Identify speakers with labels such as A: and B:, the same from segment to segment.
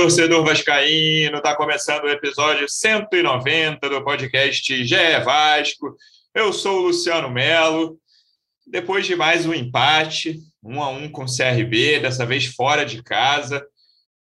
A: torcedor vascaíno, está começando o episódio 190 do podcast GE Vasco. Eu sou o Luciano Melo. Depois de mais um empate, um a um com o CRB, dessa vez fora de casa,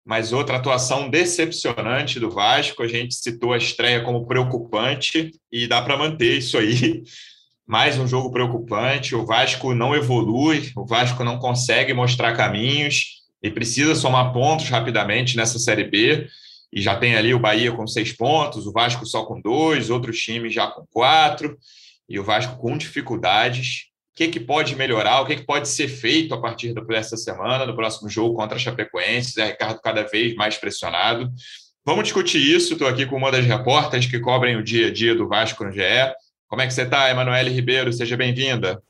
A: mas outra atuação decepcionante do Vasco. A gente citou a estreia como preocupante e dá para manter isso aí. Mais um jogo preocupante. O Vasco não evolui, o Vasco não consegue mostrar caminhos e precisa somar pontos rapidamente nessa Série B. E já tem ali o Bahia com seis pontos, o Vasco só com dois, outros times já com quatro, e o Vasco com dificuldades. O que, que pode melhorar? O que, que pode ser feito a partir dessa semana, no próximo jogo contra a Chapecoense? Zé Ricardo cada vez mais pressionado. Vamos discutir isso. Estou aqui com uma das repórteres que cobrem o dia a dia do Vasco no GE. Como é que você está, Emanuele Ribeiro? Seja bem-vinda.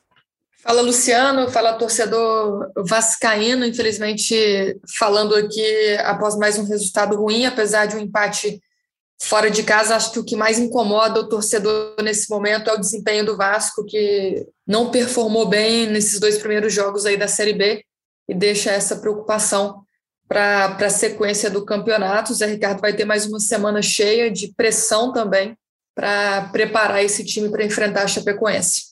B: Fala Luciano, fala torcedor vascaíno, infelizmente falando aqui após mais um resultado ruim, apesar de um empate fora de casa, acho que o que mais incomoda o torcedor nesse momento é o desempenho do Vasco, que não performou bem nesses dois primeiros jogos aí da Série B e deixa essa preocupação para a sequência do campeonato. O Zé Ricardo vai ter mais uma semana cheia de pressão também para preparar esse time para enfrentar a Chapecoense.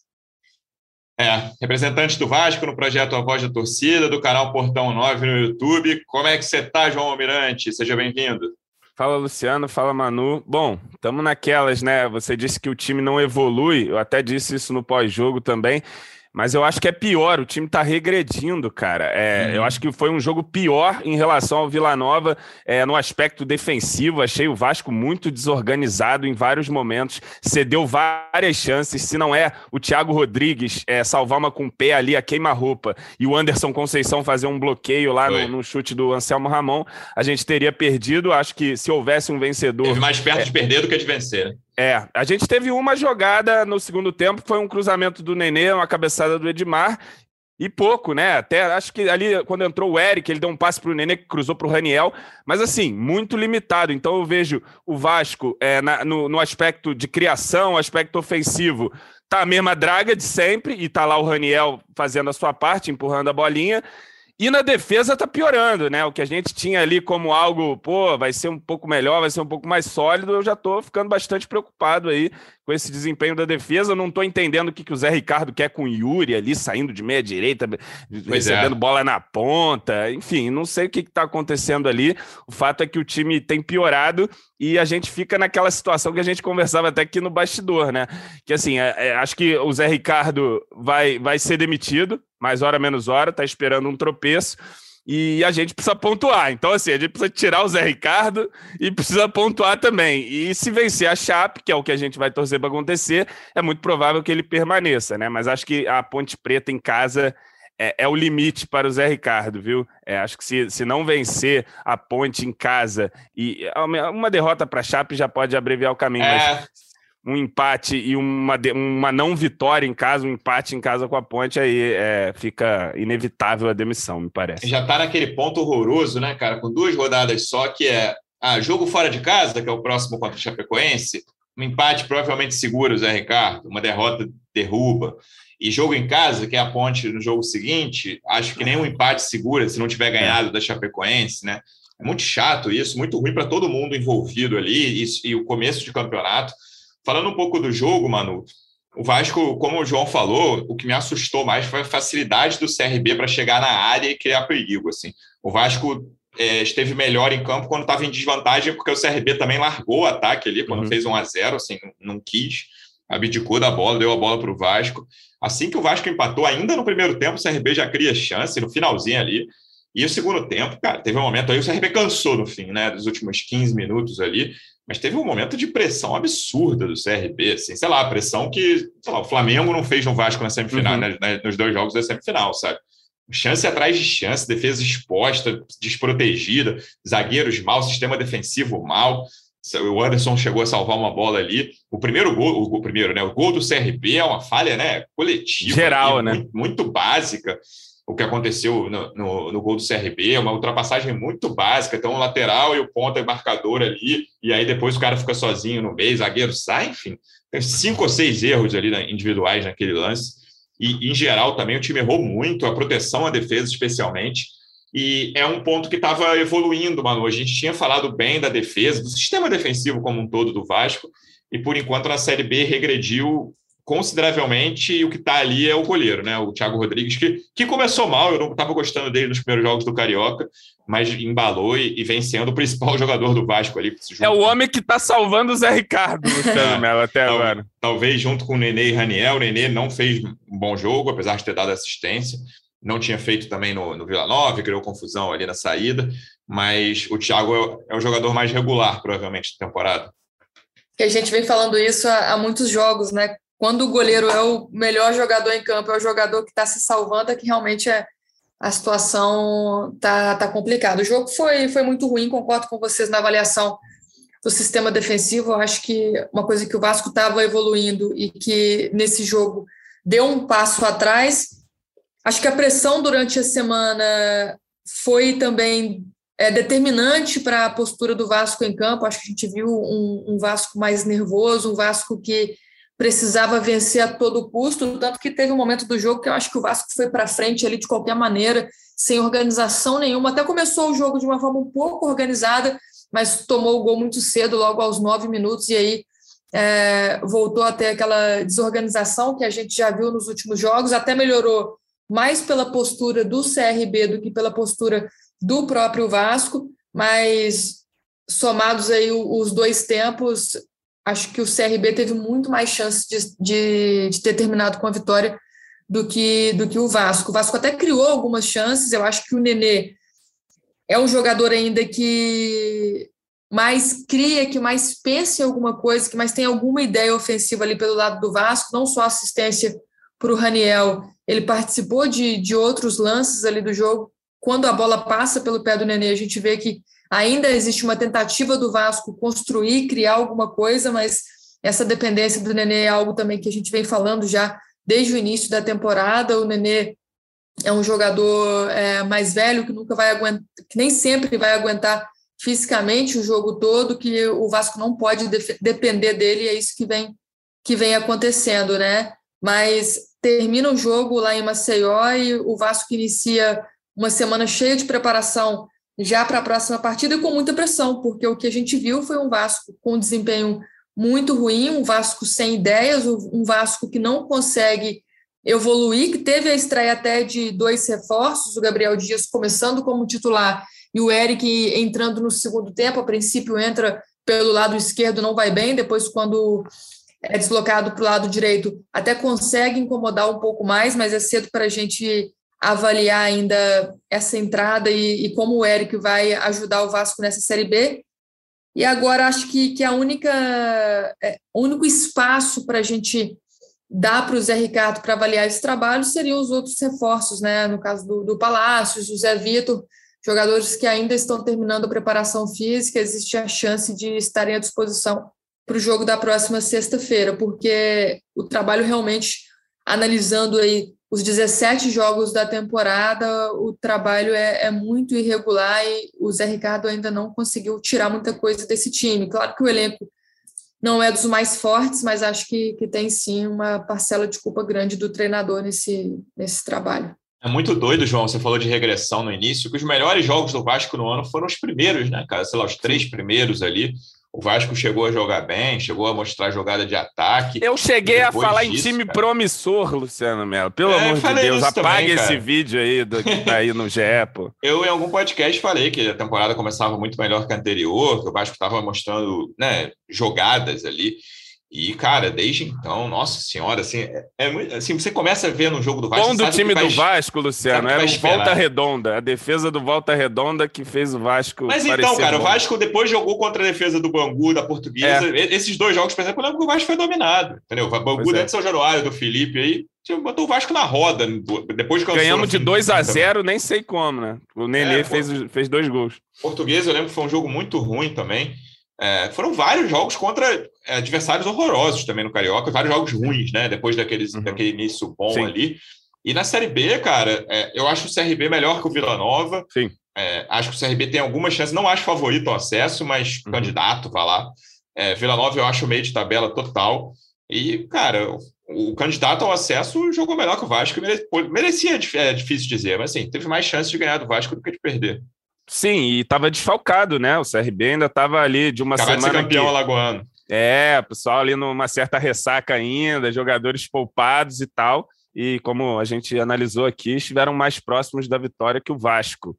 A: É, representante do Vasco no projeto A Voz da Torcida, do canal Portão 9 no YouTube. Como é que você está, João Almirante? Seja bem-vindo.
C: Fala, Luciano. Fala, Manu. Bom, estamos naquelas, né? Você disse que o time não evolui. Eu até disse isso no pós-jogo também. Mas eu acho que é pior, o time está regredindo, cara. É, uhum. Eu acho que foi um jogo pior em relação ao Vila Nova é, no aspecto defensivo. Achei o Vasco muito desorganizado em vários momentos, cedeu várias chances. Se não é o Thiago Rodrigues é, salvar uma com o pé ali, a queima-roupa, e o Anderson Conceição fazer um bloqueio lá no, no, chute do Anselmo Ramon, a gente teria perdido. Acho que se houvesse um vencedor. Teve
A: mais perto é, de perder do que de vencer.
C: É, a gente teve uma jogada no segundo tempo, foi um cruzamento do Nenê, uma cabeçada do Edmar, e pouco, né? Até acho que ali, quando entrou o Eric, ele deu um passe para o Nenê que cruzou para o Raniel, mas assim, muito limitado. Então eu vejo o Vasco é, na, no, no, aspecto de criação, aspecto ofensivo, tá a mesma draga de sempre, e tá lá o Raniel fazendo a sua parte, empurrando a bolinha. E na defesa tá piorando, né? O que a gente tinha ali como algo, pô, vai ser um pouco melhor, vai ser um pouco mais sólido, eu já tô ficando bastante preocupado aí com esse desempenho da defesa. Não tô entendendo o que, que o Zé Ricardo quer com o Yuri ali, saindo de meia direita, pois é. recebendo é. bola na ponta. Enfim, não sei o que, que tá acontecendo ali. O fato é que o time tem piorado e a gente fica naquela situação que a gente conversava até aqui no bastidor, né? Que assim, é, é, acho que o Zé Ricardo vai, vai ser demitido, mais hora menos hora, tá esperando um tropeço. E a gente precisa pontuar. Então, assim, a gente precisa tirar o Zé Ricardo e precisa pontuar também. E se vencer a Chape, que é o que a gente vai torcer para acontecer, é muito provável que ele permaneça, né? Mas acho que a Ponte Preta em casa é, é, o limite para o Zé Ricardo, viu? É, acho que se, se não vencer a ponte em casa e uma derrota para a Chape já pode abreviar o caminho, é. mas um empate e uma, uma não vitória em casa, um empate em casa com a ponte, aí é, fica inevitável a demissão, me parece.
A: Já está naquele ponto horroroso, né, cara? Com duas rodadas só, que é ah, jogo fora de casa, que é o próximo contra o Chapecoense, um empate provavelmente segura o Zé Ricardo, uma derrota derruba. E jogo em casa, que é a ponte no jogo seguinte, acho que nenhum empate segura se não tiver ganhado da Chapecoense, né? É muito chato isso, muito ruim para todo mundo envolvido ali e, e, o começo de campeonato. Falando um pouco do jogo, Manu, o Vasco, como o João falou, o que me assustou mais foi a facilidade do CRB para chegar na área e criar perigo. Assim. O Vasco é, esteve melhor em campo quando estava em desvantagem, porque o CRB também largou o ataque ali, quando uhum. fez 1 a 0 assim, não, quis abdicou da bola, deu a bola para o Vasco. Assim que o Vasco empatou, ainda no primeiro tempo, o CRB já cria chance, no finalzinho ali. E o segundo tempo, cara, teve um momento aí, o CRB cansou no fim, né, dos últimos 15 minutos ali, mas teve um momento de pressão absurda do CRB, assim, sei lá, pressão que lá, o Flamengo não fez no Vasco na semifinal, uhum. né, né nos dois jogos da semifinal, sabe? Chance atrás de chance, defesa exposta, desprotegida, zagueiros mal, sistema defensivo mal. O Anderson chegou a salvar uma bola ali. O primeiro gol, o primeiro, né? O gol do CRB é uma falha, né? Coletiva.
C: Geral, né?
A: Muito, muito, básica. O que aconteceu no, no, no, gol do CRB, é uma ultrapassagem muito básica. Então, o lateral e o ponta e marcador ali, e aí depois o cara fica sozinho no meio, zagueiro sai, enfim. Tem cinco ou seis erros ali individuais naquele lance. E, em geral, também o time errou muito, a proteção, a defesa, especialmente. E é um ponto que estava evoluindo, Manu. A gente tinha falado bem da defesa, do sistema defensivo como um todo do Vasco, e por enquanto na Série B regrediu consideravelmente e o que está ali é o goleiro, né? O Thiago Rodrigues, que, que começou mal, eu não estava gostando dele nos primeiros jogos do Carioca, mas embalou e, e vem sendo o principal jogador do Vasco ali.
C: É o homem que está salvando o Zé Ricardo, Luciano Melo, até
A: Tal,
C: agora.
A: Talvez junto com o Nenê e Raniel. O Nenê não fez um bom jogo, apesar de ter dado assistência. Não tinha feito também no, no Vila Nova, criou confusão ali na saída, mas o Thiago é, é o jogador mais regular, provavelmente, da temporada.
B: Que a gente vem falando isso há, há muitos jogos, né? Quando o goleiro é o melhor jogador em campo, é o jogador que está se salvando, é que realmente é, a situação tá, tá complicada. O jogo foi, foi muito ruim, concordo com vocês na avaliação do sistema defensivo. Eu acho que uma coisa que o Vasco estava evoluindo e que nesse jogo deu um passo atrás. Acho que a pressão durante a semana foi também é, determinante para a postura do Vasco em campo. Acho que a gente viu um, um Vasco mais nervoso, um Vasco que precisava vencer a todo custo, tanto que teve um momento do jogo que eu acho que o Vasco foi para frente ali de qualquer maneira, sem organização nenhuma. Até começou o jogo de uma forma um pouco organizada, mas tomou o gol muito cedo, logo aos nove minutos, e aí é, voltou a ter aquela desorganização que a gente já viu nos últimos jogos, até melhorou mais pela postura do CRB do que pela postura do próprio Vasco, mas somados aí os dois tempos, acho que o CRB teve muito mais chance de, de, de, ter terminado com a vitória do que, do que o Vasco. O Vasco até criou algumas chances, eu acho que o Nenê é um jogador ainda que mais cria, que mais pensa em alguma coisa, que mais tem alguma ideia ofensiva ali pelo lado do Vasco, não só assistência para o Raniel, ele participou de, de outros lances ali do jogo. Quando a bola passa pelo pé do Nenê, a gente vê que Ainda existe uma tentativa do Vasco construir, criar alguma coisa, mas essa dependência do Nenê é algo também que a gente vem falando já desde o início da temporada. O Nenê é um jogador é, mais velho que nunca vai aguentar, que nem sempre vai aguentar fisicamente o jogo todo, que o Vasco não pode depender dele, e é isso que vem que vem acontecendo, né? Mas termina o jogo lá em Maceió e o Vasco inicia uma semana cheia de preparação já para a próxima partida com muita pressão, porque o que a gente viu foi um Vasco com desempenho muito ruim, um Vasco sem ideias, um Vasco que não consegue evoluir, que teve a estreia até de dois reforços, o Gabriel Dias começando como titular e o Eric entrando no segundo tempo, a princípio entra pelo lado esquerdo, não vai bem, depois quando é deslocado para o lado direito, até consegue incomodar um pouco mais, mas é cedo para a gente avaliar ainda essa entrada e, e, como o Eric vai ajudar o Vasco nessa Série B. E agora acho que, que a única, é, o único espaço para a gente dar para o Zé Ricardo para avaliar esse trabalho seriam os outros reforços, né? No caso do, do Palácios, do Zé Vitor, jogadores que ainda estão terminando a preparação física, existe a chance de estarem à disposição para o jogo da próxima sexta-feira, porque o trabalho realmente analisando aí os 17 jogos da temporada, o trabalho é, é, muito irregular e o Zé Ricardo ainda não conseguiu tirar muita coisa desse time. Claro que o elenco não é dos mais fortes, mas acho que, que tem sim uma parcela de culpa grande do treinador nesse, nesse trabalho.
A: É muito doido, João. Você falou de regressão no início, que os melhores jogos do Vasco no ano foram os primeiros, né, cara? Sei lá, os três primeiros ali. O Vasco chegou a jogar bem, chegou a mostrar jogada de ataque.
C: Eu cheguei a falar disso, em time cara. promissor, Luciano Melo. Pelo é, amor de Deus, apague também, esse vídeo aí do, que tá aí no GE, pô.
A: Eu, em algum podcast, falei que a temporada começava muito melhor que a anterior, que o Vasco estava mostrando né, jogadas ali. E, cara, desde então, nossa senhora, assim, é, é assim, você começa a ver no jogo do Vasco.
C: Bom do time vai, do Vasco, Luciano, era o Volta Redonda, a defesa do Volta Redonda que fez o Vasco.
A: Mas então, cara, bom. o Vasco depois jogou contra a defesa do Bangu, da Portuguesa. É. Esses dois jogos, por exemplo, eu lembro que o Vasco foi dominado. Entendeu? O Bangu pois dentro é. São Januário, do Felipe aí, botou o Vasco na roda. Depois
C: que Ganhamos de 2 a 0 nem sei como, né? O Nenê é, fez, fez dois gols.
A: Portuguesa, eu lembro que foi um jogo muito ruim também. É, foram vários jogos contra é, adversários horrorosos também no Carioca, vários jogos ruins, né? Depois daqueles, uhum. daquele início bom Sim. ali. E na Série B, cara, é, eu acho o CRB melhor que o Vila Nova.
C: Sim.
A: É, acho que o CRB tem algumas chances, não acho favorito ao acesso, mas uhum. candidato, vá lá. É, Vila Nova eu acho meio de tabela total. E, cara, o candidato ao acesso jogou melhor que o Vasco, merecia, é difícil dizer, mas assim, teve mais chance de ganhar do Vasco do que de perder.
C: Sim, e estava desfalcado, né? O CRB ainda estava ali de uma Acabou semana.
A: De campeão que... alagoano.
C: É, pessoal ali numa certa ressaca ainda, jogadores poupados e tal. E como a gente analisou aqui, estiveram mais próximos da vitória que o Vasco.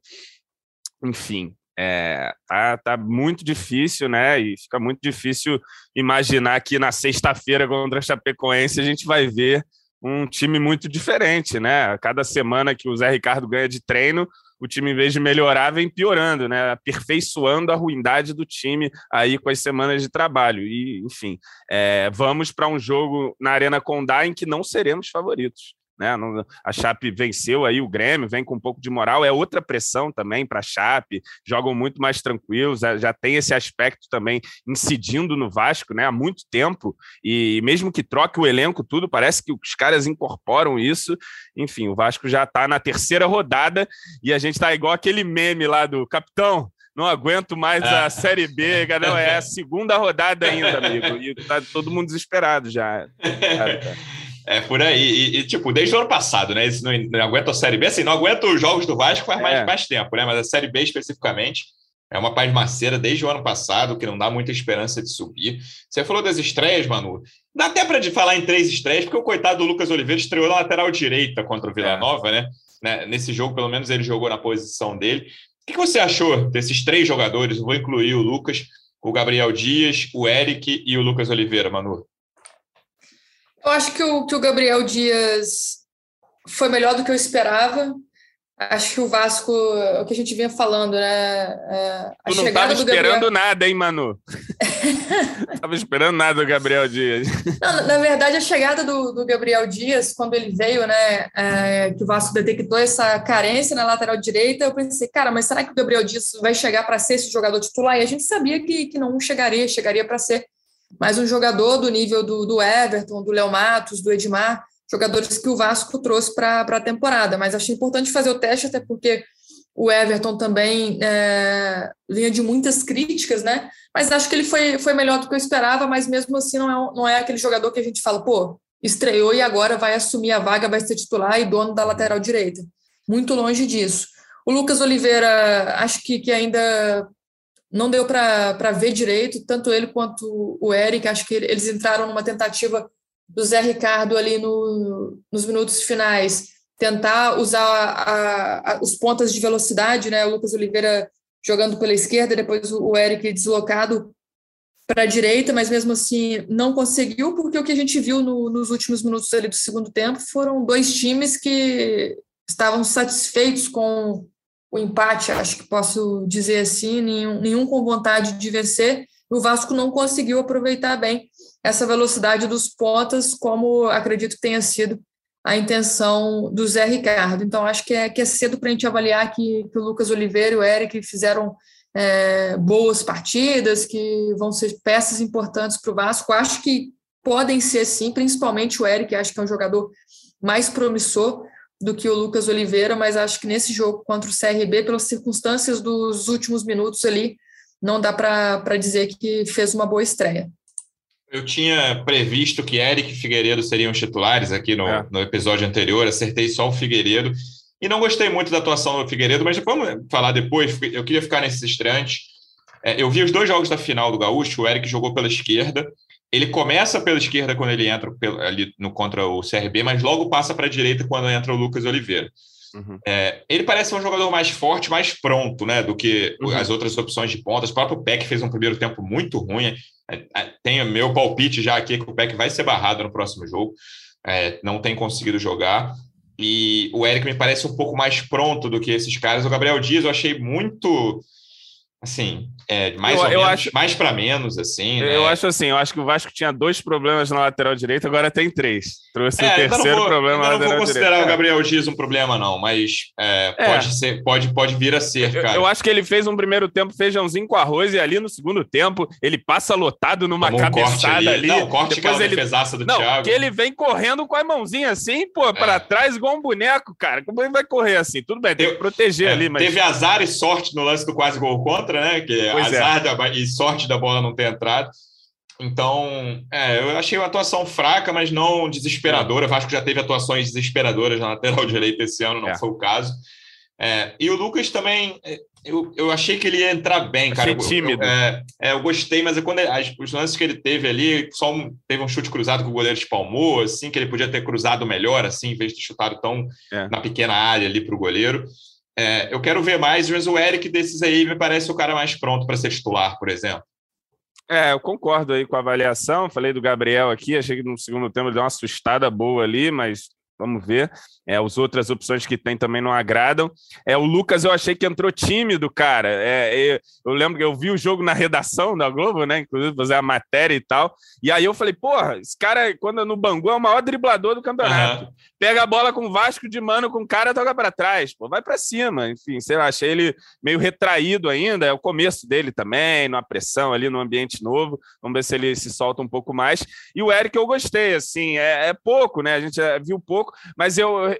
C: Enfim, é, tá, tá muito difícil, né? E fica muito difícil imaginar que na sexta-feira contra a Chapecoense a gente vai ver um time muito diferente, né? Cada semana que o Zé Ricardo ganha de treino, o time, em vez de melhorar, vem piorando, né? Aperfeiçoando a ruindade do time aí com as semanas de trabalho. E, enfim, é, vamos para um jogo na Arena Condá em que não seremos favoritos. Né? A Chape venceu aí o Grêmio, vem com um pouco de moral, é outra pressão também para a Chape, jogam muito mais tranquilos, já tem esse aspecto também incidindo no Vasco né? há muito tempo, e mesmo que troque o elenco, tudo, parece que os caras incorporam isso. Enfim, o Vasco já está na terceira rodada e a gente está igual aquele meme lá do capitão não aguento mais a. Série B, não, é a segunda rodada ainda, amigo, e tá todo mundo desesperado já.
A: É por aí. E, e, tipo, desde o ano passado, né? Não, não aguenta a Série B. Assim, não aguenta os jogos do Vasco faz mais, é. mais tempo, né? Mas a Série B especificamente é uma pasmaceira desde o ano passado, que não dá muita esperança de subir. Você falou das estreias, Manu. Dá até para falar em três estreias, porque o coitado do Lucas Oliveira estreou na lateral direita contra o Vila é. Nova, né? né? Nesse jogo, pelo menos, ele jogou na posição dele. O que você achou desses três jogadores? vou incluir o Lucas, o Gabriel Dias, o Eric e o Lucas Oliveira, Manu.
B: Eu acho que o, que o Gabriel Dias foi melhor do que eu esperava. Acho que o Vasco, o que a gente vinha falando, né?
C: É, a tu não estava esperando Gabriel... nada, hein, Manu? Estava esperando nada do Gabriel Dias.
B: Não, na verdade, a chegada do, do Gabriel Dias, quando ele veio, né? É, que o Vasco detectou essa carência na lateral direita, eu pensei, cara, mas será que o Gabriel Dias vai chegar para ser esse jogador titular? E a gente sabia que, que não chegaria, chegaria para ser mas um jogador do nível do, do Everton, do Léo Matos, do Edmar, jogadores que o Vasco trouxe para a temporada. Mas achei importante fazer o teste, até porque o Everton também é, vinha de muitas críticas, né? Mas acho que ele foi, foi melhor do que eu esperava, mas mesmo assim não é, não é aquele jogador que a gente fala, pô, estreou e agora vai assumir a vaga, vai ser titular e dono da lateral direita. Muito longe disso. O Lucas Oliveira, acho que, que ainda não deu para ver direito, tanto ele quanto o Eric. Acho que eles entraram numa tentativa do Zé Ricardo ali no, nos minutos finais, tentar usar a, a, os pontas de velocidade, né? O Lucas Oliveira jogando pela esquerda, depois o, Eric deslocado para a direita, mas mesmo assim não conseguiu, porque o que a gente viu no, nos últimos minutos ali do segundo tempo foram dois times que estavam satisfeitos com o empate, acho que posso dizer assim, nenhum, nenhum com vontade de vencer. O Vasco não conseguiu aproveitar bem essa velocidade dos pontas, como acredito que tenha sido a intenção do Zé Ricardo. Então, acho que é, que é cedo para a gente avaliar que, que o Lucas Oliveira e o Eric fizeram é, boas partidas, que vão ser peças importantes para o Vasco. Acho que podem ser sim, principalmente o Eric, acho que é um jogador mais promissor do que o Lucas Oliveira, mas acho que nesse jogo contra o CRB, pelas circunstâncias dos últimos minutos ali, não dá para dizer que fez uma boa estreia.
A: Eu tinha previsto que Eric e Figueiredo seriam os titulares aqui no, é. no episódio anterior, acertei só o Figueiredo, e não gostei muito da atuação do Figueiredo, mas vamos falar depois, eu queria ficar nesses estreantes. É, eu vi os dois jogos da final do Gaúcho, o Eric jogou pela esquerda, ele começa pela esquerda quando ele entra pelo, ali no, contra o CRB, mas logo passa para a direita quando entra o Lucas Oliveira. Uhum. É, ele parece um jogador mais forte, mais pronto, né, do que uhum. as outras opções de pontas. O próprio Peck fez um primeiro tempo muito ruim. É, é, tem meu palpite já aqui que o Peck vai ser barrado no próximo jogo. É, não tem conseguido jogar. E o Eric me parece um pouco mais pronto do que esses caras. O Gabriel Dias eu achei muito assim, é, mais eu, ou eu menos, acho, mais para menos, assim.
C: Eu né? acho assim, eu acho que o Vasco tinha dois problemas na lateral direita, agora tem três. Trouxe é, o terceiro vou, problema na lateral direita.
A: Não vou considerar direita. o Gabriel Dias um problema, não, mas é, é, pode, ser, pode, pode vir a ser, cara.
C: Eu, eu, acho que ele fez um primeiro tempo feijãozinho com arroz e ali no segundo tempo ele passa lotado numa Tomou cabeçada um ali. ali.
A: Não, corte Depois é ele... defesaça do
C: não,
A: Thiago.
C: que ele vem correndo com a mãozinha assim, pô, para é. trás igual um boneco, cara. Como ele vai correr assim? Tudo bem, tem que proteger é, ali, mas...
A: Teve azar e sorte no lance do quase gol contra, né? Que pois é. azar é. da, e sorte da bola não ter entrado. Então, é, eu achei uma atuação fraca, mas não desesperadora. O Vasco já teve atuações desesperadoras na lateral direita esse ano, não é. foi o caso. É, e o Lucas também, é, eu, eu achei que ele ia entrar bem, cara.
C: Achei tímido.
A: Eu, é, é, eu gostei, mas é quando ele, as, os lances que ele teve ali, só um, teve um chute cruzado que o goleiro espalmou, assim, que ele podia ter cruzado melhor, assim, em vez de chutado tão é. na pequena área ali para o goleiro. É, eu quero ver mais, mas o Eric desses aí me parece o cara mais pronto para ser titular, por exemplo.
C: É, eu concordo aí com a avaliação. Falei do Gabriel aqui, achei que no segundo tempo ele deu uma assustada boa ali, mas Vamos ver. É, as outras opções que tem também não agradam. É, o Lucas eu achei que entrou tímido, cara. É, é, eu lembro que eu vi o jogo na redação da Globo, né? Inclusive fazer a matéria e tal. E aí eu falei, porra, esse cara, quando é no Bangu, é o maior driblador do campeonato. Uhum. Pega a bola com o Vasco de mano, com o cara, toca para trás. Pô, vai para cima. Enfim, sei lá, achei ele meio retraído ainda. É o começo dele também, numa pressão ali, no ambiente novo. Vamos ver se ele se solta um pouco mais. E o Eric eu gostei, assim, é, é pouco, né? A gente viu pouco pouco, mas eu,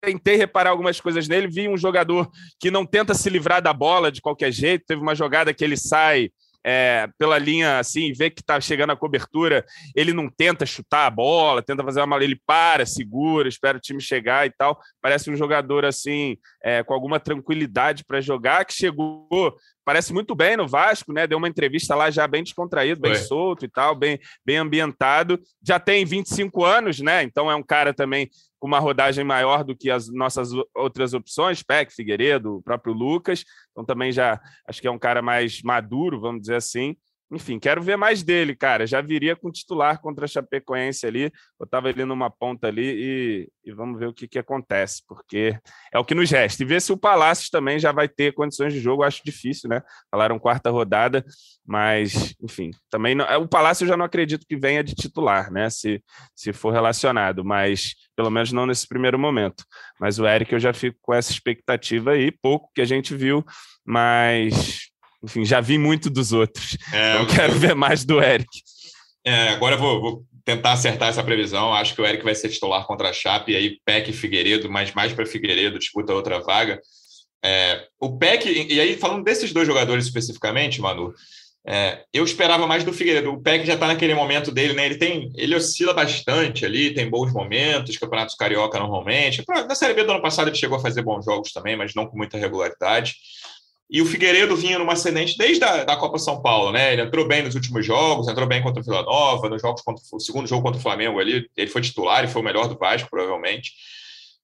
C: tentei reparar algumas coisas nele. Vi um jogador que não tenta se livrar da bola de qualquer jeito. Teve uma jogada que ele sai é, pela linha assim, vê que está chegando a cobertura, ele não tenta chutar a bola, tenta fazer uma ele para, segura, espera o time chegar e tal. Parece um jogador assim, é, com alguma tranquilidade para jogar, que chegou, parece muito bem no Vasco, né? Deu uma entrevista lá já bem descontraído, bem Foi. solto e tal, bem, bem ambientado. Já tem 25 anos, né? Então é um cara também com uma rodagem maior do que as nossas outras opções, Peck, Figueiredo, o próprio Lucas. Então também já acho que é um cara mais maduro, vamos dizer assim. Enfim, quero ver mais dele, cara. Já viria com titular contra a Chapecoense ali, botava ele numa ponta ali e, e, vamos ver o que, que acontece, porque é o que nos resta. E ver se o Palácios também já vai ter condições de jogo, acho difícil, né? Falaram quarta rodada, mas, enfim, também não, o Palácio eu já não acredito que venha de titular, né? Se, se for relacionado, mas pelo menos não nesse primeiro momento. Mas o Eric eu já fico com essa expectativa aí, pouco que a gente viu, mas enfim, já vi muito dos outros. É, então quero ver mais do Eric.
A: É, agora eu vou, vou, tentar acertar essa previsão. Acho que o Eric vai ser titular contra a Chape, e aí Peck e Figueiredo, mas mais para Figueiredo, disputa outra vaga. É, o Peck, e aí falando desses dois jogadores especificamente, Manu, é, eu esperava mais do Figueiredo. O Peck já está naquele momento dele, né? Ele tem, ele oscila bastante ali, tem bons momentos, campeonatos carioca normalmente. Na Série B do ano passado ele chegou a fazer bons jogos também, mas não com muita regularidade. E o Figueiredo vinha numa ascendente desde a da Copa São Paulo, né? Ele entrou bem nos últimos jogos, entrou bem contra o Vila Nova, nos jogos contra o segundo jogo contra o Flamengo ali, ele foi titular e foi o melhor do Vasco, provavelmente.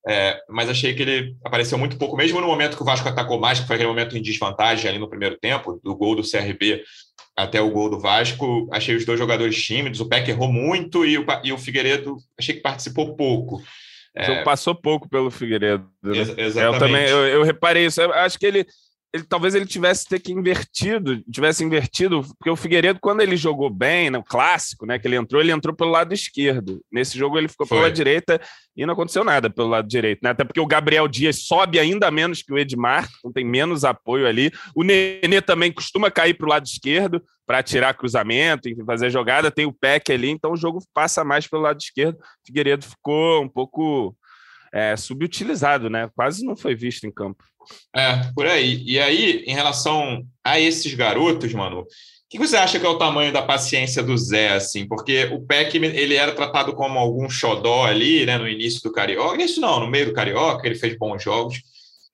A: É, mas achei que ele apareceu muito pouco, mesmo no momento que o Vasco atacou mais, que foi aquele momento em desvantagem ali no primeiro tempo, do gol do CRB até o gol do Vasco. Achei os dois jogadores tímidos, o Peck errou muito e o, e o Figueiredo achei que participou pouco.
C: É... Passou pouco pelo Figueiredo. Né? Ex exatamente. Eu também eu, eu reparei isso. Eu acho que ele ele, talvez ele tivesse ter que invertido, tivesse invertido, porque o Figueiredo, quando ele jogou bem, no clássico, né, que ele entrou, ele entrou pelo lado esquerdo. Nesse jogo ele ficou Foi. pela direita e não aconteceu nada pelo lado direito, né? Até porque o Gabriel Dias sobe ainda menos que o Edmar, então tem menos apoio ali. O Nenê também costuma cair para o lado esquerdo para tirar cruzamento, enfim, fazer jogada. Tem o Peck ali, então o jogo passa mais pelo lado esquerdo. O Figueiredo ficou um pouco é, subutilizado, né? Quase não foi visto em campo.
A: É, por aí. E aí, em relação a esses garotos, mano, o que você acha que é o tamanho da paciência do Zé, assim? Porque o Peck, ele era tratado como algum xodó ali, né, no início do Carioca. Isso não, no meio do Carioca, ele fez bons jogos.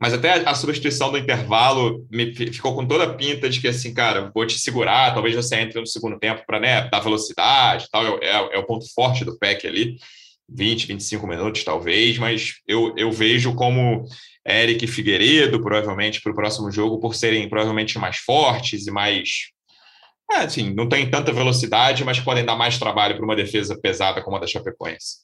A: Mas até a substituição do intervalo me ficou com toda a pinta de que, assim, cara, vou te segurar, talvez você entre no segundo tempo para né, dar velocidade tal. É, é, é o ponto forte do Peck ali. 20, 25 minutos, talvez, mas eu, eu vejo como Eric Figueiredo, provavelmente, para o próximo jogo, por serem provavelmente mais fortes e mais. É, assim, não tem tanta velocidade, mas podem dar mais trabalho para uma defesa pesada como a da Chapecoense.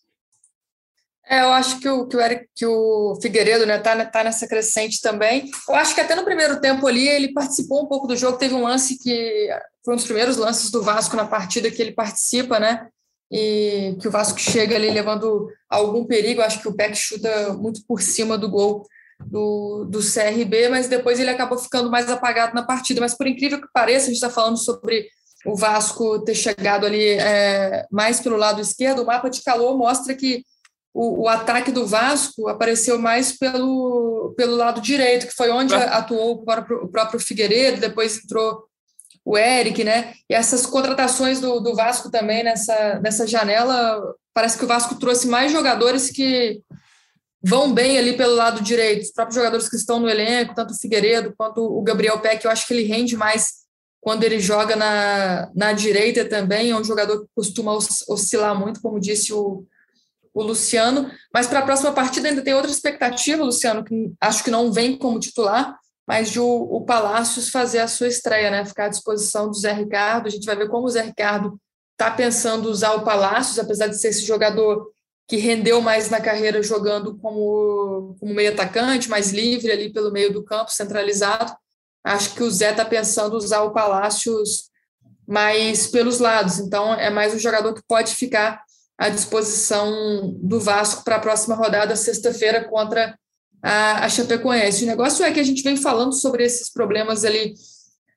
B: É, eu acho que o, que o, Eric, que o Figueiredo né, tá, tá nessa crescente também. Eu acho que até no primeiro tempo ali ele participou um pouco do jogo. Teve um lance que foi um dos primeiros lances do Vasco na partida que ele participa, né? E que o Vasco chega ali levando algum perigo. Acho que o Peck chuta muito por cima do gol do, do CRB, mas depois ele acabou ficando mais apagado na partida. Mas por incrível que pareça, a gente está falando sobre o Vasco ter chegado ali é, mais pelo lado esquerdo. O mapa de calor mostra que o, o, ataque do Vasco apareceu mais pelo, pelo lado direito, que foi onde atuou o próprio, o próprio Figueiredo, depois entrou o Eric, né? E essas contratações do, do Vasco também nessa, nessa janela, parece que o Vasco trouxe mais jogadores que vão bem ali pelo lado direito, os próprios jogadores que estão no elenco, tanto o Figueiredo quanto o Gabriel Peck, eu acho que ele rende mais quando ele joga na, na direita também, é um jogador que costuma oscilar muito, como disse o, o Luciano, mas para a próxima partida ainda tem outra expectativa, Luciano, que acho que não vem como titular, mas de o, o Palácios fazer a sua estreia, né? Ficar à disposição do Zé Ricardo. A gente vai ver como o Zé Ricardo está pensando usar o Palácios, apesar de ser esse jogador que rendeu mais na carreira jogando como, como meio atacante, mais livre ali pelo meio do campo, centralizado. Acho que o Zé está pensando usar o Palácios mais pelos lados. Então, é mais um jogador que pode ficar à disposição do Vasco para a próxima rodada, sexta-feira, contra a, a Chapecoense. O negócio é que a gente vem falando sobre esses problemas ali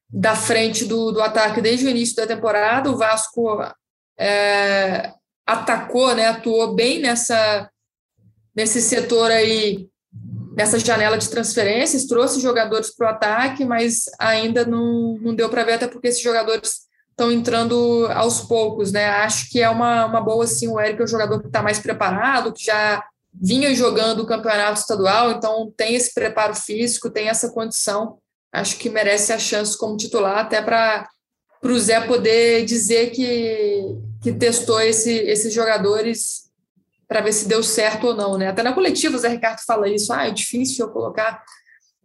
B: da frente do, do ataque desde o início da temporada. O Vasco é, atacou, né, atuou bem nessa, nesse setor aí, nessa janela de transferências, trouxe jogadores para o ataque, mas ainda não, não deu para ver, até porque esses jogadores estão entrando aos poucos, né? Acho que é uma, uma boa, assim, o Eric é um jogador que está mais preparado, que já vinha jogando o campeonato estadual, então tem esse preparo físico, tem essa condição. Acho que merece a chance como titular, até para o Zé poder dizer que, que testou esse, esses jogadores para ver se deu certo ou não. Né? Até na coletiva o Zé Ricardo fala isso, ah, é difícil eu colocar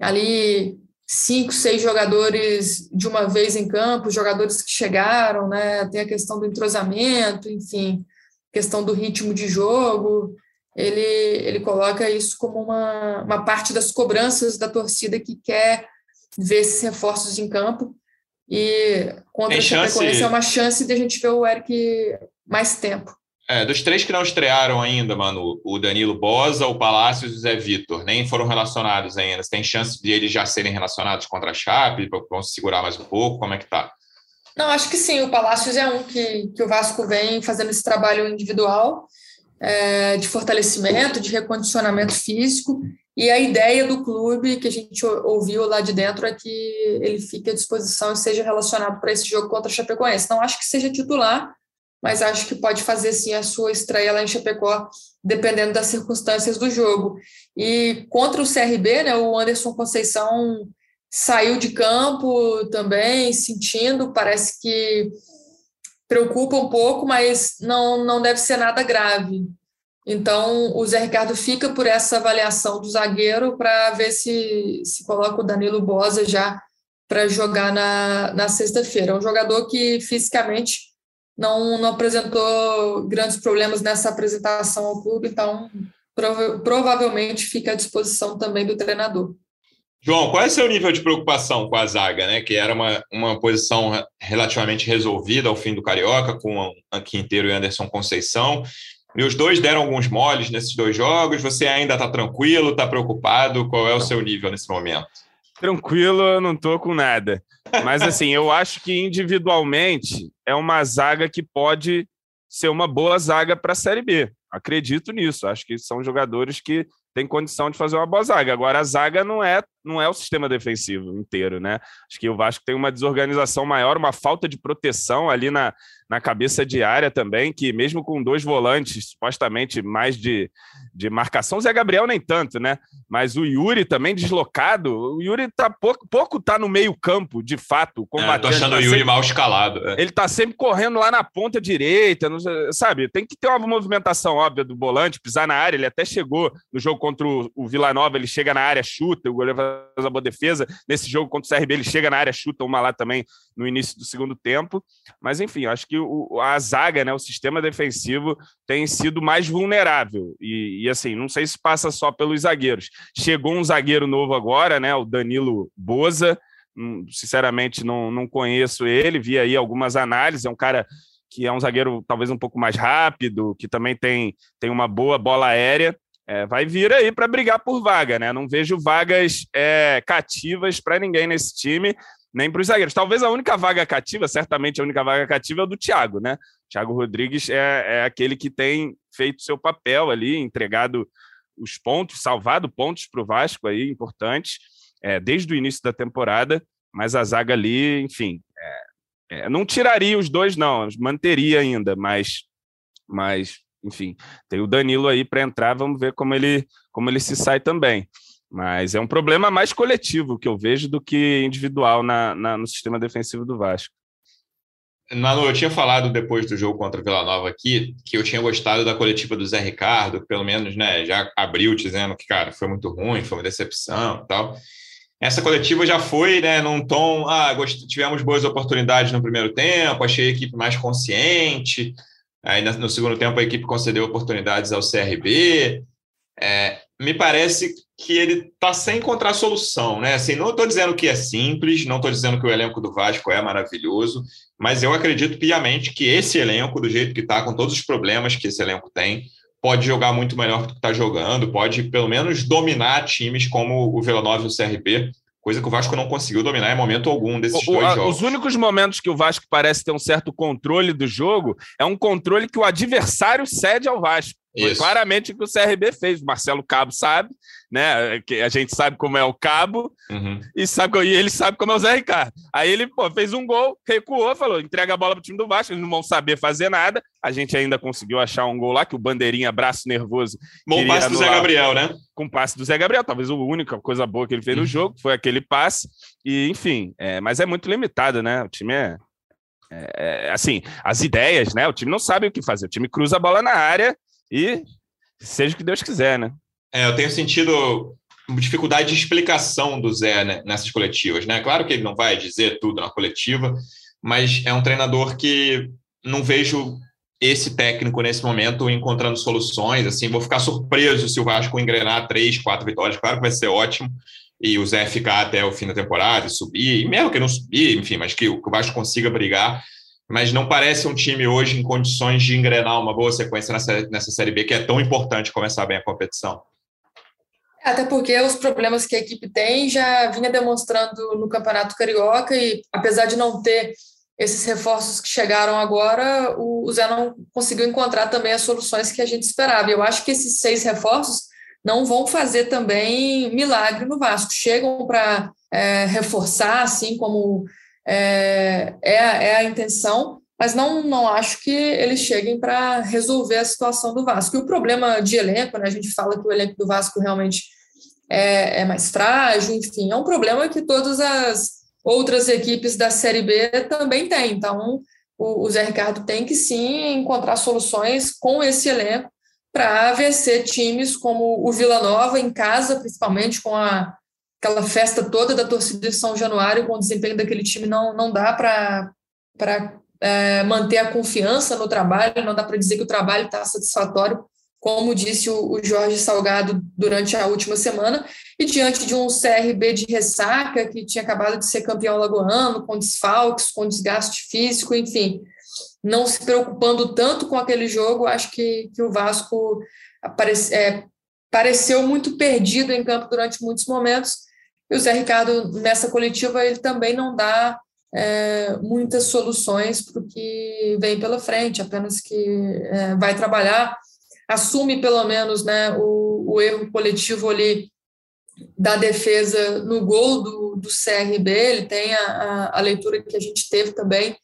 B: ali cinco, seis jogadores de uma vez em campo, jogadores que chegaram, né? tem a questão do entrosamento, enfim, questão do ritmo de jogo ele, ele coloca isso como uma, uma parte das cobranças da torcida que quer ver esses reforços em campo. E contra a Chapecoense é uma chance de a gente ver o Eric mais tempo.
A: É, dos três que não estrearam ainda, mano, o Danilo Bosa, o Palácios e o Zé Vitor, nem foram relacionados ainda. Você tem chance de eles já serem relacionados contra a Chape, para se segurar mais um pouco? Como é que tá?
B: Não, acho que sim. O Palácios é um que, que o Vasco vem fazendo esse trabalho individual é, de fortalecimento, de recondicionamento físico. E a ideia do clube que a gente ouviu lá de dentro é que ele fique à disposição e seja relacionado para esse jogo contra a Chapecoense. Não acho que seja titular, mas acho que pode fazer sim a sua estreia lá em Chapecó, dependendo das circunstâncias do jogo. E contra o CRB, né, o Anderson Conceição saiu de campo também, sentindo, parece que preocupa um pouco, mas não, não deve ser nada grave. Então, o Zé Ricardo fica por essa avaliação do zagueiro para ver se, se coloca o Danilo Bosa já para jogar na, na sexta-feira. É um jogador que fisicamente não, não apresentou grandes problemas nessa apresentação ao clube, então prova provavelmente fica à disposição também do treinador.
A: João, qual é o seu nível de preocupação com a zaga, né? Que era uma, uma posição relativamente resolvida ao fim do Carioca, com o Quinteiro e Anderson Conceição. E os dois deram alguns moles nesses dois jogos. Você ainda está tranquilo, está preocupado? Qual é o seu nível nesse momento?
C: Tranquilo, eu não estou com nada. Mas assim, eu acho que individualmente é uma zaga que pode ser uma boa zaga para a Série B. Acredito nisso. Acho que são jogadores que tem condição de fazer uma boa zaga. Agora, a zaga não é, não é o sistema defensivo inteiro, né? Acho que o Vasco tem uma desorganização maior, uma falta de proteção ali na, na cabeça de área também, que mesmo com dois volantes supostamente mais de, de marcação, o Zé Gabriel nem tanto, né? Mas o Yuri também deslocado, o Yuri tá pouco, pouco tá no meio campo, de fato.
A: É, tô achando tá o Yuri sempre, mal escalado.
C: É. Ele tá sempre correndo lá na ponta direita, não, sabe? Tem que ter uma movimentação óbvia do volante, pisar na área, ele até chegou no jogo contra o, o Vila Nova, ele chega na área, chuta, o goleiro faz a boa defesa. Nesse jogo contra o CRB, ele chega na área, chuta uma lá também no início do segundo tempo. Mas enfim, acho que que o, a zaga, né, o sistema defensivo tem sido mais vulnerável. E, e, assim, não sei se passa só pelos zagueiros. Chegou um zagueiro novo agora, né, o Danilo Boza. Hum, sinceramente, não, não conheço ele, vi aí algumas análises. É um cara que é um zagueiro talvez um pouco mais rápido, que também tem, tem uma boa bola aérea. É, vai vir aí para brigar por vaga, né? Não vejo vagas é, cativas para ninguém nesse time nem para os zagueiros. Talvez a única vaga cativa, certamente a única vaga cativa é a do Thiago, né? Thiago Rodrigues é, é aquele que tem feito seu papel ali, entregado os pontos, salvado pontos para o Vasco aí, importantes, é, desde o início da temporada, mas a zaga ali, enfim, é, É, não tiraria os dois, não, manteria ainda, mas, mas enfim, tem o Danilo aí para entrar, vamos ver como ele, como ele se sai também. Mas é um problema mais coletivo que eu vejo do que individual na, na no sistema defensivo do Vasco.
A: Manu, eu tinha falado depois do jogo contra Vila Nova aqui que eu tinha gostado da coletiva do Zé Ricardo, que pelo menos né, já abriu dizendo que, cara, foi muito ruim, foi uma decepção tal. Essa coletiva já foi né, num tom, ah, tivemos boas oportunidades no primeiro tempo, achei a equipe mais consciente, aí no segundo tempo a equipe concedeu oportunidades ao CRB. É, me parece que ele está sem encontrar solução, né? Assim, não estou dizendo que é simples, não estou dizendo que o elenco do Vasco é maravilhoso, mas eu acredito piamente que esse elenco, do jeito que está, com todos os problemas que esse elenco tem, pode jogar muito melhor do que está jogando, pode pelo menos dominar times como o Vila Nova e o CRB, coisa que o Vasco não conseguiu dominar em momento algum desses o, dois jogos.
C: Os únicos momentos que o Vasco parece ter um certo controle do jogo é um controle que o adversário cede ao Vasco. Foi claramente o que o CRB fez. O Marcelo Cabo sabe, né? Que a gente sabe como é o Cabo uhum. e sabe e ele sabe como é o Zé Ricardo. Aí ele pô, fez um gol, recuou, falou: entrega a bola para o time do Vasco, eles não vão saber fazer nada. A gente ainda conseguiu achar um gol lá que o bandeirinha, braço nervoso.
A: Bom passe do Zé Gabriel, né?
C: Com passe do Zé Gabriel, talvez a única coisa boa que ele fez uhum. no jogo foi aquele passe. E enfim, é, mas é muito limitado, né? O time é é, assim, as ideias, né? O time não sabe o que fazer. O time cruza a bola na área e seja o que Deus quiser, né?
A: É, eu tenho sentido dificuldade de explicação do Zé né, nessas coletivas, né? Claro que ele não vai dizer tudo na coletiva, mas é um treinador que não vejo esse técnico nesse momento encontrando soluções. Assim, vou ficar surpreso se o Vasco engrenar três, quatro vitórias. Claro que vai ser ótimo e o Zé ficar até o fim da temporada e subir, e mesmo que não subir, enfim, mas que o Vasco consiga brigar mas não parece um time hoje em condições de engrenar uma boa sequência nessa, nessa Série B, que é tão importante começar bem a competição.
B: Até porque os problemas que a equipe tem já vinha demonstrando no Campeonato Carioca e apesar de não ter esses reforços que chegaram agora, o Zé não conseguiu encontrar também as soluções que a gente esperava. Eu acho que esses seis reforços não vão fazer também milagre no Vasco. Chegam para é, reforçar, assim como é, é, a, é a intenção, mas não, não acho que eles cheguem para resolver a situação do Vasco. E o problema de elenco, né, a gente fala que o elenco do Vasco realmente é, é mais frágil, enfim, é um problema que todas as outras equipes da Série B também têm. Então, o, o Zé Ricardo tem que sim encontrar soluções com esse elenco para vencer times como o Vila Nova em casa, principalmente com a aquela festa toda da torcida de São Januário com o desempenho daquele time não, não dá para é, manter a confiança no trabalho, não dá para dizer que o trabalho está satisfatório, como disse o, o, Jorge Salgado durante a última semana, e diante de um CRB de ressaca, que tinha acabado de ser campeão lagoano, com desfalques, com desgaste físico, enfim, não se preocupando tanto com aquele jogo, acho que, que o Vasco aparece, é, pareceu muito perdido em campo durante muitos momentos, e o Zé Ricardo, nessa coletiva, ele também não dá é, muitas soluções para o que vem pela frente, apenas que é, vai trabalhar, assume pelo menos né, o, o erro coletivo ali da defesa no gol do, do CRB, ele tem a, a, a leitura que a gente teve também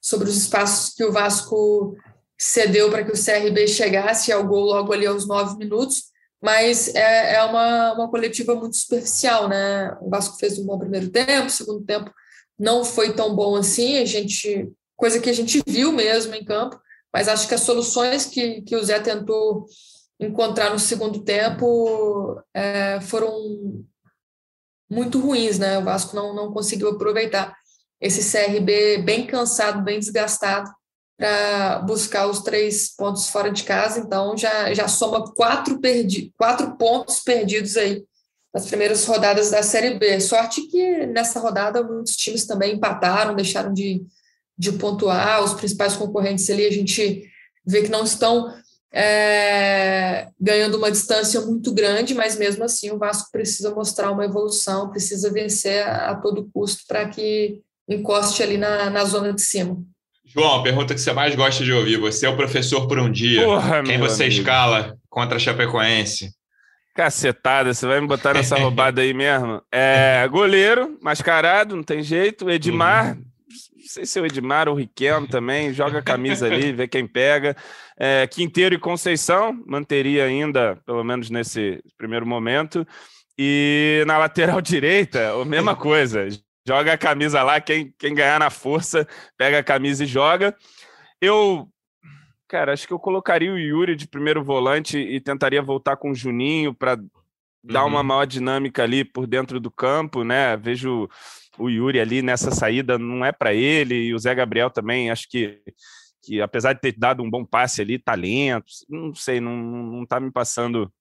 B: sobre os espaços que o Vasco cedeu para que o CRB chegasse ao gol logo ali aos nove minutos mas é, é uma, uma coletiva muito superficial, né? O Vasco fez um bom primeiro tempo, segundo tempo não foi tão bom assim, a gente coisa que a gente viu mesmo em campo, mas acho que as soluções que, que o Zé tentou encontrar no segundo tempo é, foram muito ruins, né? O Vasco não, não conseguiu aproveitar esse CRB bem cansado, bem desgastado, para buscar os três pontos fora de casa, então já, já soma quatro, perdi, quatro pontos perdidos aí nas primeiras rodadas da Série B. Sorte que nessa rodada muitos times também empataram, deixaram de, de pontuar, os principais concorrentes ali a gente vê que não estão é, ganhando uma distância muito grande, mas mesmo assim o Vasco precisa mostrar uma evolução, precisa vencer a, a todo custo para que encoste ali na, na zona de cima.
A: João, a pergunta que você mais gosta de ouvir. Você é o professor por um dia. Porra, Quem você amigo. escala contra a Chapecoense?
C: Cacetada, você vai me botar nessa roubada aí mesmo? É, goleiro, mascarado, não tem jeito. Edmar, uhum. sei se é o Edmar ou o Riquelme também, joga a camisa ali, vê quem pega. É, Quinteiro e Conceição, manteria ainda, pelo menos nesse primeiro momento. E na lateral direita, a mesma coisa. Joga a camisa lá, quem, quem ganhar na força, pega a camisa e joga. Eu, cara, acho que eu colocaria o Yuri de primeiro volante e tentaria voltar com o Juninho para dar uhum. uma maior dinâmica ali por dentro do campo, né? Vejo o Yuri ali nessa saída, não é para ele, e o Zé Gabriel também, acho que, que apesar de ter dado um bom passe ali, talento, não sei, não, não tá me passando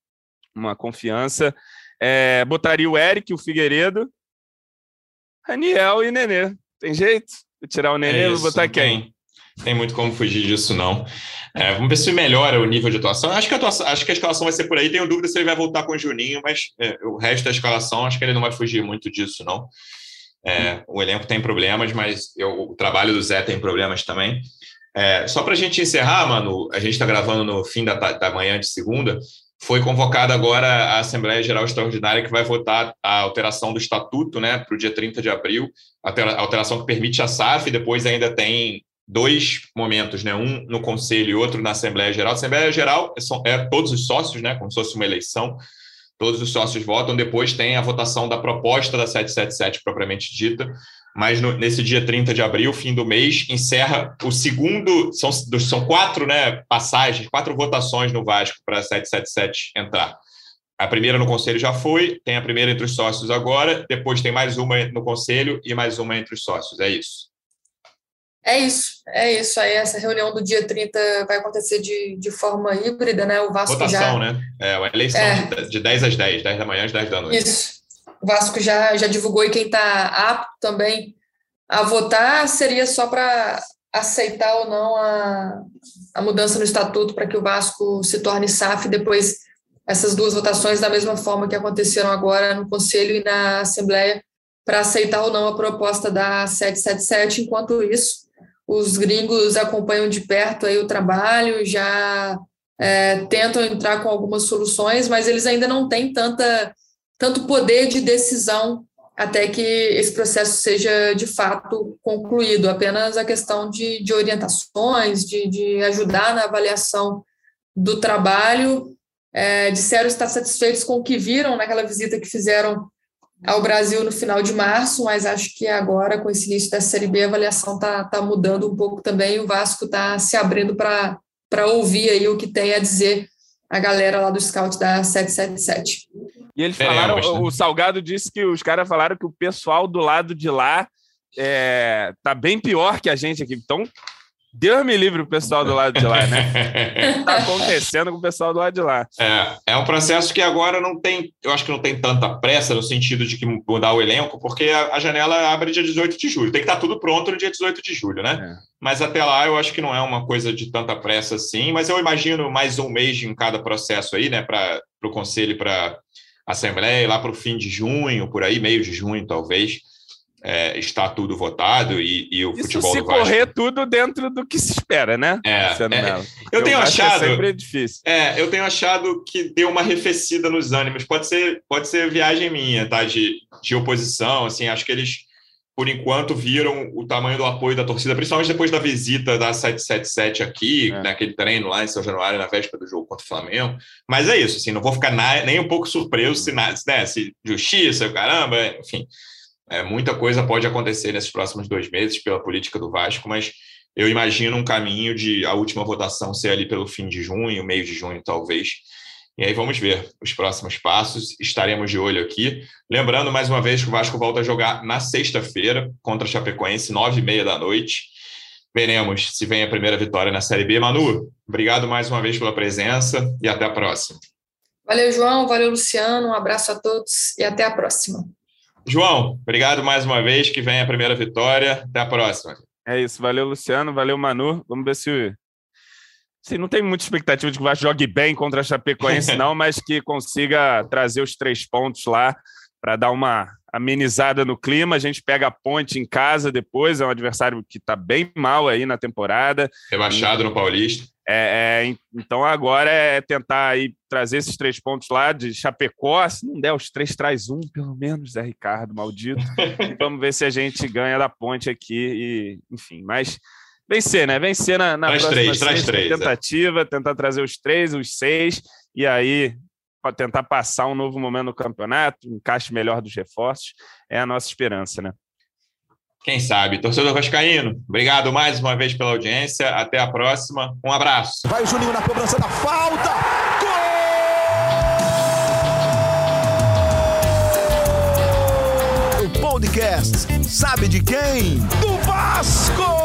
C: uma confiança. É, botaria o Eric, o Figueiredo, Raniel e Nenê. Tem jeito? Vou tirar o Nenê, é vou botar quem?
A: Tem, tem muito como fugir disso, não. É, vamos ver se melhora o nível de atuação. Acho que a, atuação, acho que a escalação vai ser por aí. Tenho dúvida se ele vai voltar com o Juninho, mas é, o resto da escalação, acho que ele não vai fugir muito disso, não. É, o elenco tem problemas, mas eu, o trabalho do Zé tem problemas também. É, só para a gente encerrar, mano, a gente está gravando no fim da, da manhã de segunda. Foi convocada agora a Assembleia Geral Extraordinária que vai votar a alteração do estatuto né, para o dia 30 de abril, a alteração que permite a SAF, depois ainda tem dois momentos, né? Um no conselho e outro na Assembleia Geral. A Assembleia Geral são é todos os sócios, né? Como se fosse uma eleição. Todos os sócios votam. Depois tem a votação da proposta da 777 propriamente dita. Mas no, nesse dia 30 de abril, fim do mês, encerra o segundo. São, são quatro né, passagens, quatro votações no Vasco para a 777 entrar. A primeira no conselho já foi, tem a primeira entre os sócios agora, depois tem mais uma no conselho e mais uma entre os sócios. É isso.
B: É isso, é isso. Aí essa reunião do dia 30 vai acontecer de, de forma híbrida, né? O Vasco
A: Votação,
B: já...
A: né? É, uma eleição é. De, de 10 às 10, 10 da manhã às 10 da noite.
B: Isso. O Vasco já, já divulgou e quem está apto também a votar seria só para aceitar ou não a, a mudança no estatuto para que o Vasco se torne SAF depois essas duas votações da mesma forma que aconteceram agora no Conselho e na Assembleia para aceitar ou não a proposta da 777. Enquanto isso, os gringos acompanham de perto aí o trabalho, já é, tentam entrar com algumas soluções, mas eles ainda não têm tanta, tanto poder de decisão até que esse processo seja de fato concluído. Apenas a questão de, de orientações, de, de ajudar na avaliação do trabalho. É, disseram estar satisfeitos com o que viram naquela visita que fizeram ao Brasil no final de março, mas acho que agora, com esse início da Série B, a avaliação está tá mudando um pouco também. O Vasco está se abrindo para ouvir aí o que tem a dizer a galera lá do scout da 777.
C: E eles falaram, né? o Salgado disse que os caras falaram que o pessoal do lado de lá é, tá bem pior que a gente aqui. Então, Deus me livre o pessoal do lado de lá, né? Está acontecendo com o pessoal do lado de lá.
A: É, é um processo que agora não tem, eu acho que não tem tanta pressa no sentido de que mudar o elenco, porque a, a janela abre dia 18 de julho. Tem que estar tudo pronto no dia 18 de julho, né? É. Mas até lá eu acho que não é uma coisa de tanta pressa assim, mas eu imagino mais um mês em cada processo aí, né? Para o conselho para Assembleia, lá para o fim de junho, por aí, meio de junho, talvez é, está tudo votado e, e o
C: Isso
A: futebol
C: se
A: do Vasco...
C: correr tudo dentro do que se espera, né?
A: É, é eu tenho achado
C: é sempre difícil.
A: É, eu tenho achado que deu uma arrefecida nos ânimos. Pode ser, pode ser viagem minha, tá? De, de oposição, assim, acho que eles por enquanto viram o tamanho do apoio da torcida, principalmente depois da visita da 777 aqui, é. naquele treino lá em São Januário, na véspera do jogo contra o Flamengo. Mas é isso, assim, não vou ficar na, nem um pouco surpreso se, né, se justiça, caramba, enfim. É, muita coisa pode acontecer nesses próximos dois meses pela política do Vasco, mas eu imagino um caminho de a última votação ser ali pelo fim de junho, meio de junho, talvez. E aí vamos ver os próximos passos. Estaremos de olho aqui. Lembrando mais uma vez que o Vasco volta a jogar na sexta-feira contra a Chapecoense, nove e meia da noite. Veremos se vem a primeira vitória na Série B. Manu, obrigado mais uma vez pela presença e até a próxima.
B: Valeu, João. Valeu, Luciano. Um abraço a todos e até a próxima.
A: João, obrigado mais uma vez. Que venha a primeira vitória. Até a próxima.
C: É isso. Valeu, Luciano. Valeu, Manu. Vamos ver se. Sim, não tem muita expectativa de que o Vasco jogue bem contra a Chapecoense, não, mas que consiga trazer os três pontos lá para dar uma amenizada no clima. A gente pega a ponte em casa depois, é um adversário que está bem mal aí na temporada.
A: Rebaixado no Paulista.
C: É, é, então agora é tentar aí trazer esses três pontos lá de Chapecó. Se não der os três, traz um, pelo menos, Zé Ricardo, maldito. vamos ver se a gente ganha da ponte aqui. E, enfim, mas vencer, né? Vencer na, na
A: traz
C: próxima
A: três, traz três,
C: é. tentativa, é. tentar trazer os três, os seis, e aí para tentar passar um novo momento no campeonato, um encaixe melhor dos reforços, é a nossa esperança, né?
A: Quem sabe? Torcedor Vascaíno, obrigado mais uma vez pela audiência. Até a próxima. Um abraço.
D: Vai o Juninho na cobrança da falta. Gol! O podcast sabe de quem? Do Vasco!